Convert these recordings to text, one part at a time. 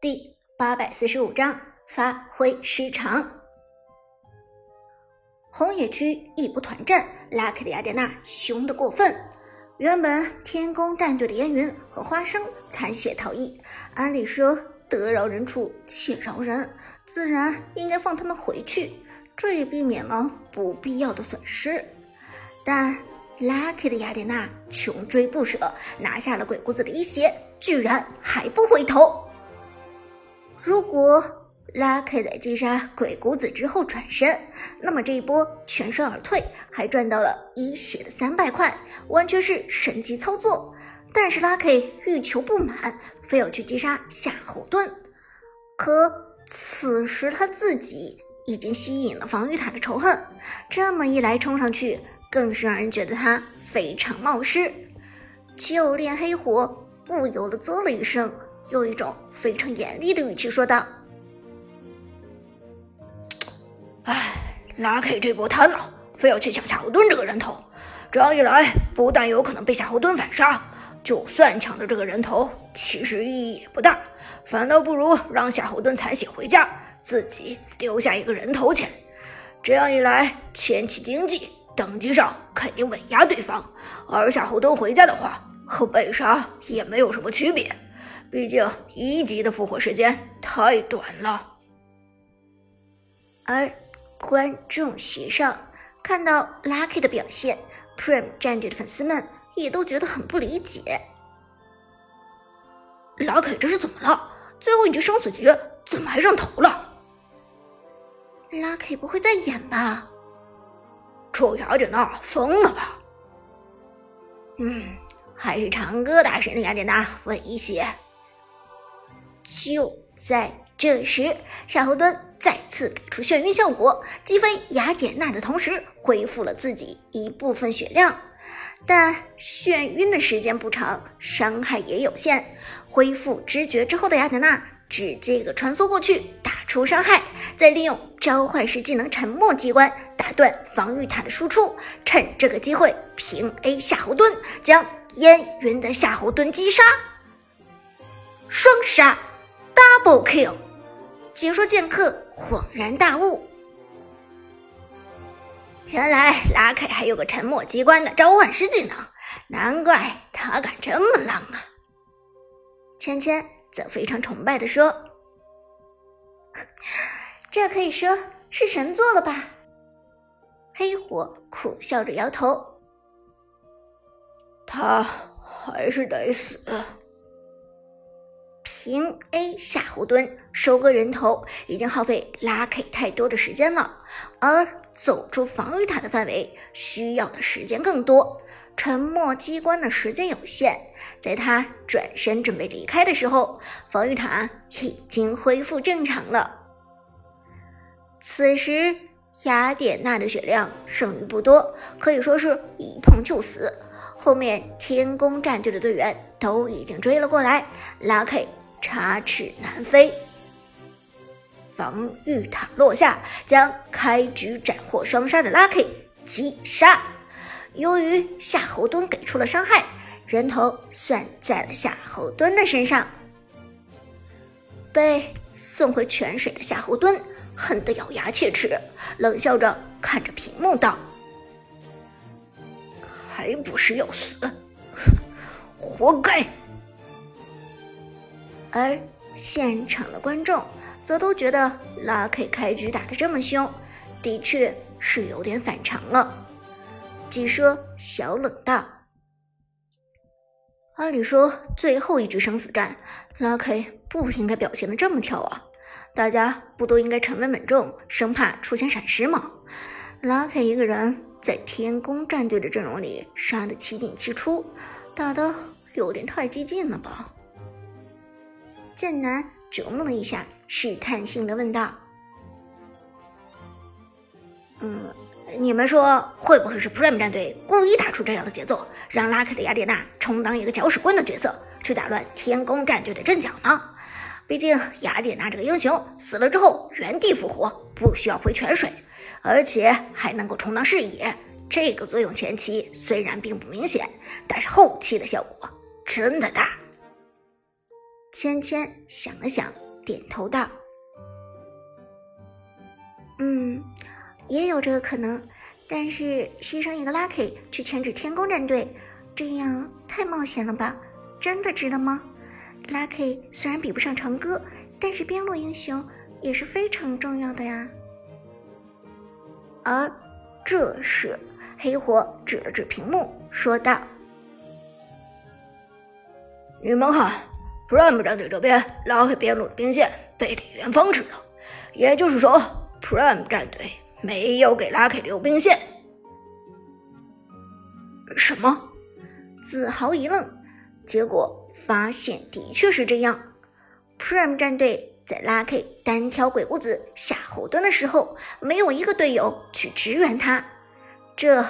第八百四十五章发挥失常。红野区一波团战，拉开的雅典娜凶得过分。原本天宫战队的烟云和花生残血逃逸，按理说得饶人处且饶人，自然应该放他们回去，这也避免了不必要的损失。但 Lucky 的雅典娜穷追不舍，拿下了鬼谷子的一血，居然还不回头。如果 Lucky 在击杀鬼谷子之后转身，那么这一波全身而退，还赚到了一血的三百块，完全是神级操作。但是 Lucky 欲求不满，非要去击杀夏侯惇。可此时他自己已经吸引了防御塔的仇恨，这么一来冲上去，更是让人觉得他非常冒失。就连黑火不由得啧了一声。用一种非常严厉的语气说道：“哎，拉 K 这波贪了，非要去抢夏侯惇这个人头，这样一来，不但有可能被夏侯惇反杀，就算抢到这个人头，其实意义也不大，反倒不如让夏侯惇残血回家，自己留下一个人头钱。这样一来，前期经济等级上肯定稳压对方，而夏侯惇回家的话，和被杀也没有什么区别。”毕竟一级的复活时间太短了，而观众席上看到 Lucky 的表现，Prime 战队的粉丝们也都觉得很不理解。Lucky 这是怎么了？最后一局生死局怎么还上头了？Lucky 不会在演吧？臭雅典娜疯了吧？嗯，还是长歌大神的雅典娜稳一些。就在这时，夏侯惇再次给出眩晕效果，击飞雅典娜的同时，恢复了自己一部分血量。但眩晕的时间不长，伤害也有限。恢复知觉之后的雅典娜直接一个穿梭过去，打出伤害，再利用召唤师技能沉默机关打断防御塔的输出，趁这个机会平 A 夏侯惇，将烟云的夏侯惇击杀，双杀。Double kill！解说剑客恍然大悟，原来拉凯还有个沉默机关的召唤师技能，难怪他敢这么浪啊！芊芊则非常崇拜的说：“这可以说是神作了吧？”黑火苦笑着摇头：“他还是得死。”平 A 夏侯惇收割人头已经耗费 Lucky 太多的时间了，而走出防御塔的范围需要的时间更多。沉默机关的时间有限，在他转身准备离开的时候，防御塔已经恢复正常了。此时雅典娜的血量剩余不多，可以说是一碰就死。后面天宫战队的队员都已经追了过来，Lucky。插翅难飞，防御塔落下，将开局斩获双杀的 Lucky 击杀。由于夏侯惇给出了伤害，人头算在了夏侯惇的身上。被送回泉水的夏侯惇恨得咬牙切齿，冷笑着看着屏幕道：“还不是要死？活该！”而现场的观众则都觉得 Lucky 开局打得这么凶，的确是有点反常了。据说小冷道：“按理说最后一局生死战，Lucky 不应该表现的这么跳啊！大家不都应该沉稳稳重，生怕出现闪失吗？Lucky 一个人在天宫战队的阵容里杀得七进七出，打的有点太激进了吧？”剑南琢磨了一下，试探性的问道：“嗯，你们说会不会是 Prime 战队故意打出这样的节奏，让拉克的雅典娜充当一个搅屎棍的角色，去打乱天宫战队的阵脚呢？毕竟雅典娜这个英雄死了之后原地复活，不需要回泉水，而且还能够充当视野。这个作用前期虽然并不明显，但是后期的效果真的大。”芊芊想了想，点头道：“嗯，也有这个可能，但是牺牲一个 Lucky 去牵制天宫战队，这样太冒险了吧？真的值得吗？Lucky 虽然比不上长歌，但是边路英雄也是非常重要的呀。”而这时，黑火指了指屏幕，说道：“你们看，Prime 战队这边拉黑边路的兵线被李元芳吃了，也就是说，Prime 战队没有给 Lucky 留兵线。”什么？子豪一愣，结果发现的确是这样，Prime 战队。在 Lucky 单挑鬼谷子下后盾的时候，没有一个队友去支援他，这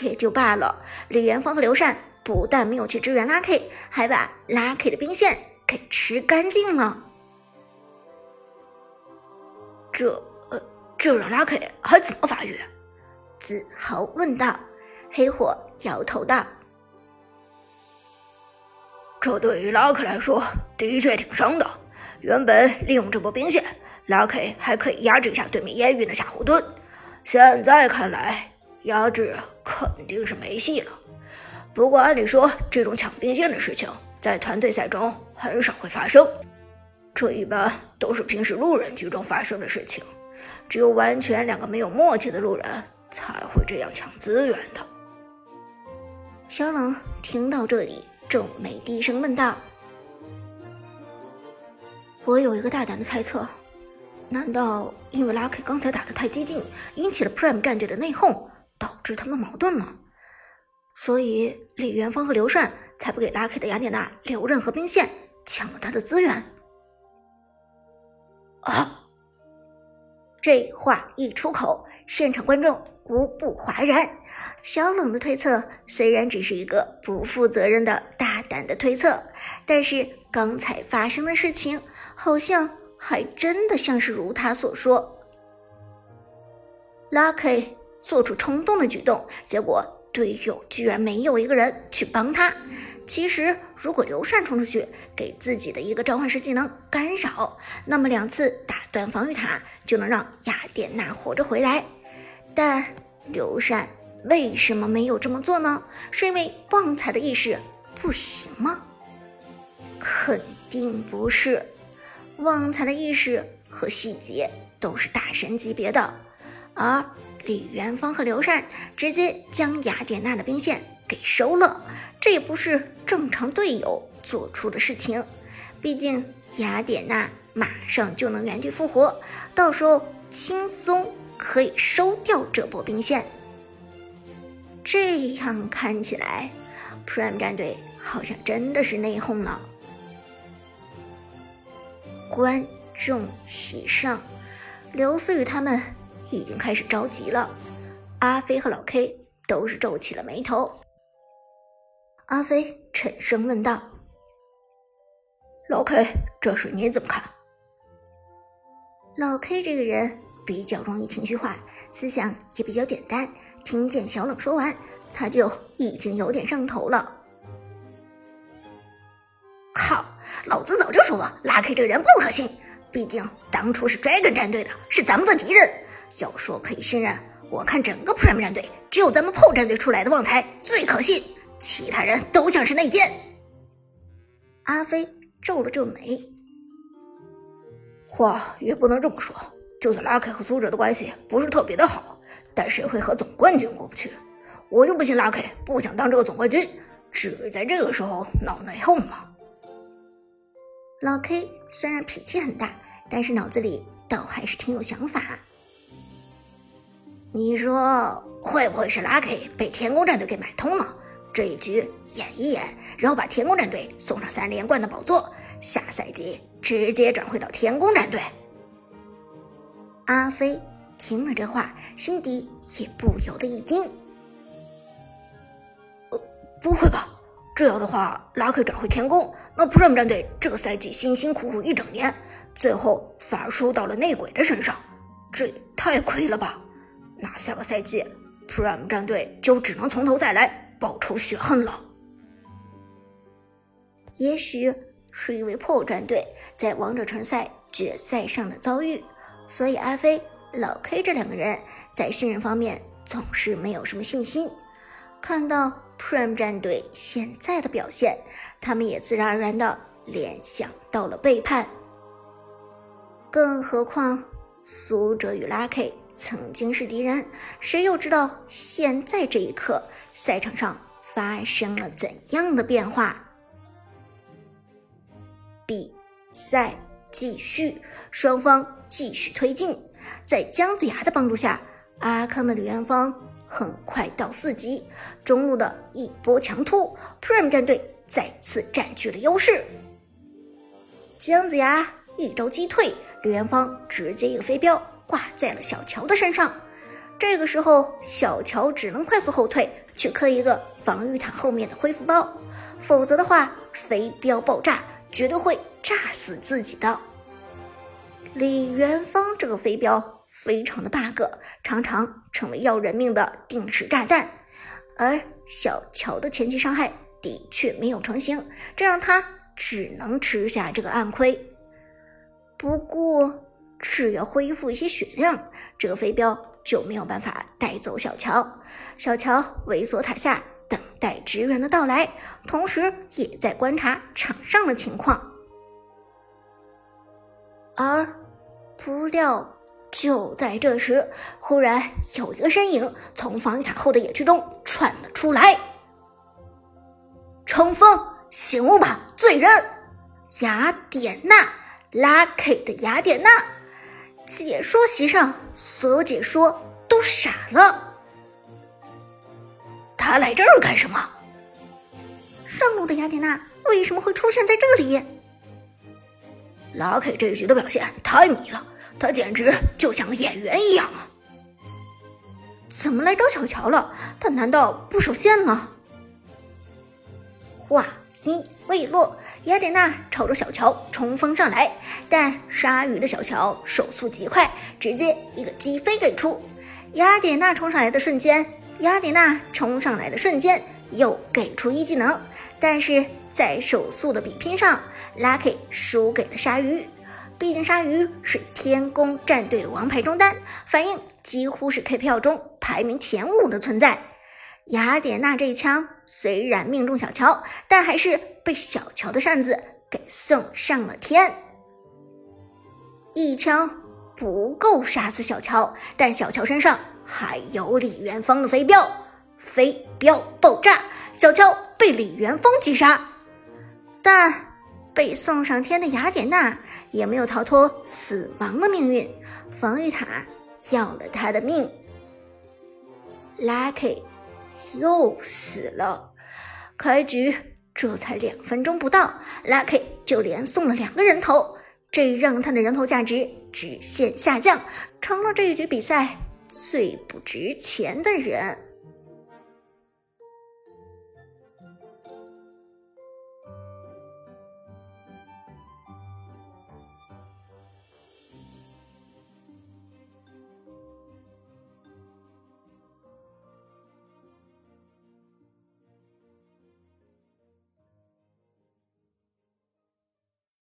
也就罢了。李元芳和刘禅不但没有去支援 Lucky，还把 Lucky 的兵线给吃干净了。这……呃，这让 Lucky 还怎么发育？子豪问道。黑火摇头道：“这对于 Lucky 来说，的确挺伤的。”原本利用这波兵线，Lucky 还可以压制一下对面烟云的下后盾。现在看来，压制肯定是没戏了。不过按理说，这种抢兵线的事情在团队赛中很少会发生，这一般都是平时路人局中发生的事情。只有完全两个没有默契的路人才会这样抢资源的。小冷听到这里，皱眉低声问道。我有一个大胆的猜测，难道因为 Lucky 刚才打的太激进，引起了 Prime 战队的内讧，导致他们矛盾了？所以李元芳和刘禅才不给 Lucky 的雅典娜留任何兵线，抢了他的资源。啊！这话一出口，现场观众无不哗然。小冷的推测虽然只是一个不负责任的大胆的推测，但是刚才发生的事情。好像还真的像是如他所说，Lucky 做出冲动的举动，结果队友居然没有一个人去帮他。其实，如果刘禅冲出去给自己的一个召唤师技能干扰，那么两次打断防御塔就能让雅典娜活着回来。但刘禅为什么没有这么做呢？是因为旺财的意识不行吗？肯定不是。旺财的意识和细节都是大神级别的，而李元芳和刘禅直接将雅典娜的兵线给收了，这也不是正常队友做出的事情。毕竟雅典娜马上就能原地复活，到时候轻松可以收掉这波兵线。这样看起来，Prime 战队好像真的是内讧了。观众席上，刘思雨他们已经开始着急了。阿飞和老 K 都是皱起了眉头。阿飞沉声问道：“老 K，这事你怎么看？”老 K 这个人比较容易情绪化，思想也比较简单。听见小冷说完，他就已经有点上头了。靠！老子早就说了拉 K 这个人不可信。毕竟当初是 Dragon 战队的，是咱们的敌人。要说可以信任，我看整个 Prime 战队只有咱们 PO 战队出来的旺财最可信，其他人都像是内奸。阿飞皱了皱眉，话也不能这么说。就算 Lucky 和苏哲的关系不是特别的好，但谁会和总冠军过不去？我就不信 Lucky 不想当这个总冠军，至于在这个时候闹内讧吗？老 K 虽然脾气很大，但是脑子里倒还是挺有想法。你说会不会是 Lucky 被天宫战队给买通了？这一局演一演，然后把天宫战队送上三连冠的宝座，下赛季直接转会到天宫战队。阿飞听了这话，心底也不由得一惊。呃，不会吧？这样的话，Lucky 转回天宫，那 Prime 战队这个赛季辛辛苦苦一整年，最后反而输到了内鬼的身上，这也太亏了吧！那下个赛季，Prime 战队就只能从头再来，报仇雪恨了。也许是因为破战队在王者城赛决赛上的遭遇，所以阿飞、老 K 这两个人在信任方面总是没有什么信心。看到 Prime 战队现在的表现，他们也自然而然的联想到了背叛。更何况苏哲与 Lucky 曾经是敌人，谁又知道现在这一刻赛场上发生了怎样的变化？比赛继续，双方继续推进。在姜子牙的帮助下，阿康的李元芳很快到四级。中路的一波强突，Prime 战队再次占据了优势。姜子牙一招击退，李元芳直接一个飞镖挂在了小乔的身上。这个时候，小乔只能快速后退，去磕一个防御塔后面的恢复包，否则的话，飞镖爆炸。绝对会炸死自己的。李元芳这个飞镖非常的 bug，常常成为要人命的定时炸弹。而小乔的前期伤害的确没有成型，这让他只能吃下这个暗亏。不过，只要恢复一些血量，这个飞镖就没有办法带走小乔。小乔猥琐塔下。等待支援的到来，同时也在观察场上的情况。而不料，就在这时，忽然有一个身影从防御塔后的野区中窜了出来。冲锋，醒悟吧，罪人！雅典娜，Lucky 的雅典娜。解说席上，所有解说都傻了。他来这儿干什么？上路的雅典娜为什么会出现在这里？Lucky 这一局的表现太迷了，他简直就像个演员一样啊！怎么来找小乔了？他难道不守线了？话音未落，雅典娜朝着小乔冲锋上来，但鲨鱼的小乔手速极快，直接一个击飞给出。雅典娜冲上来的瞬间。雅典娜冲上来的瞬间，又给出一技能，但是在手速的比拼上，Lucky 输给了鲨鱼。毕竟鲨鱼是天宫战队的王牌中单，反应几乎是 KPL 中排名前五的存在。雅典娜这一枪虽然命中小乔，但还是被小乔的扇子给送上了天。一枪不够杀死小乔，但小乔身上。还有李元芳的飞镖，飞镖爆炸，小乔被李元芳击杀，但被送上天的雅典娜也没有逃脱死亡的命运，防御塔要了他的命，Lucky 又死了。开局这才两分钟不到，Lucky 就连送了两个人头，这让他的人头价值直线下降，成了这一局比赛。最不值钱的人。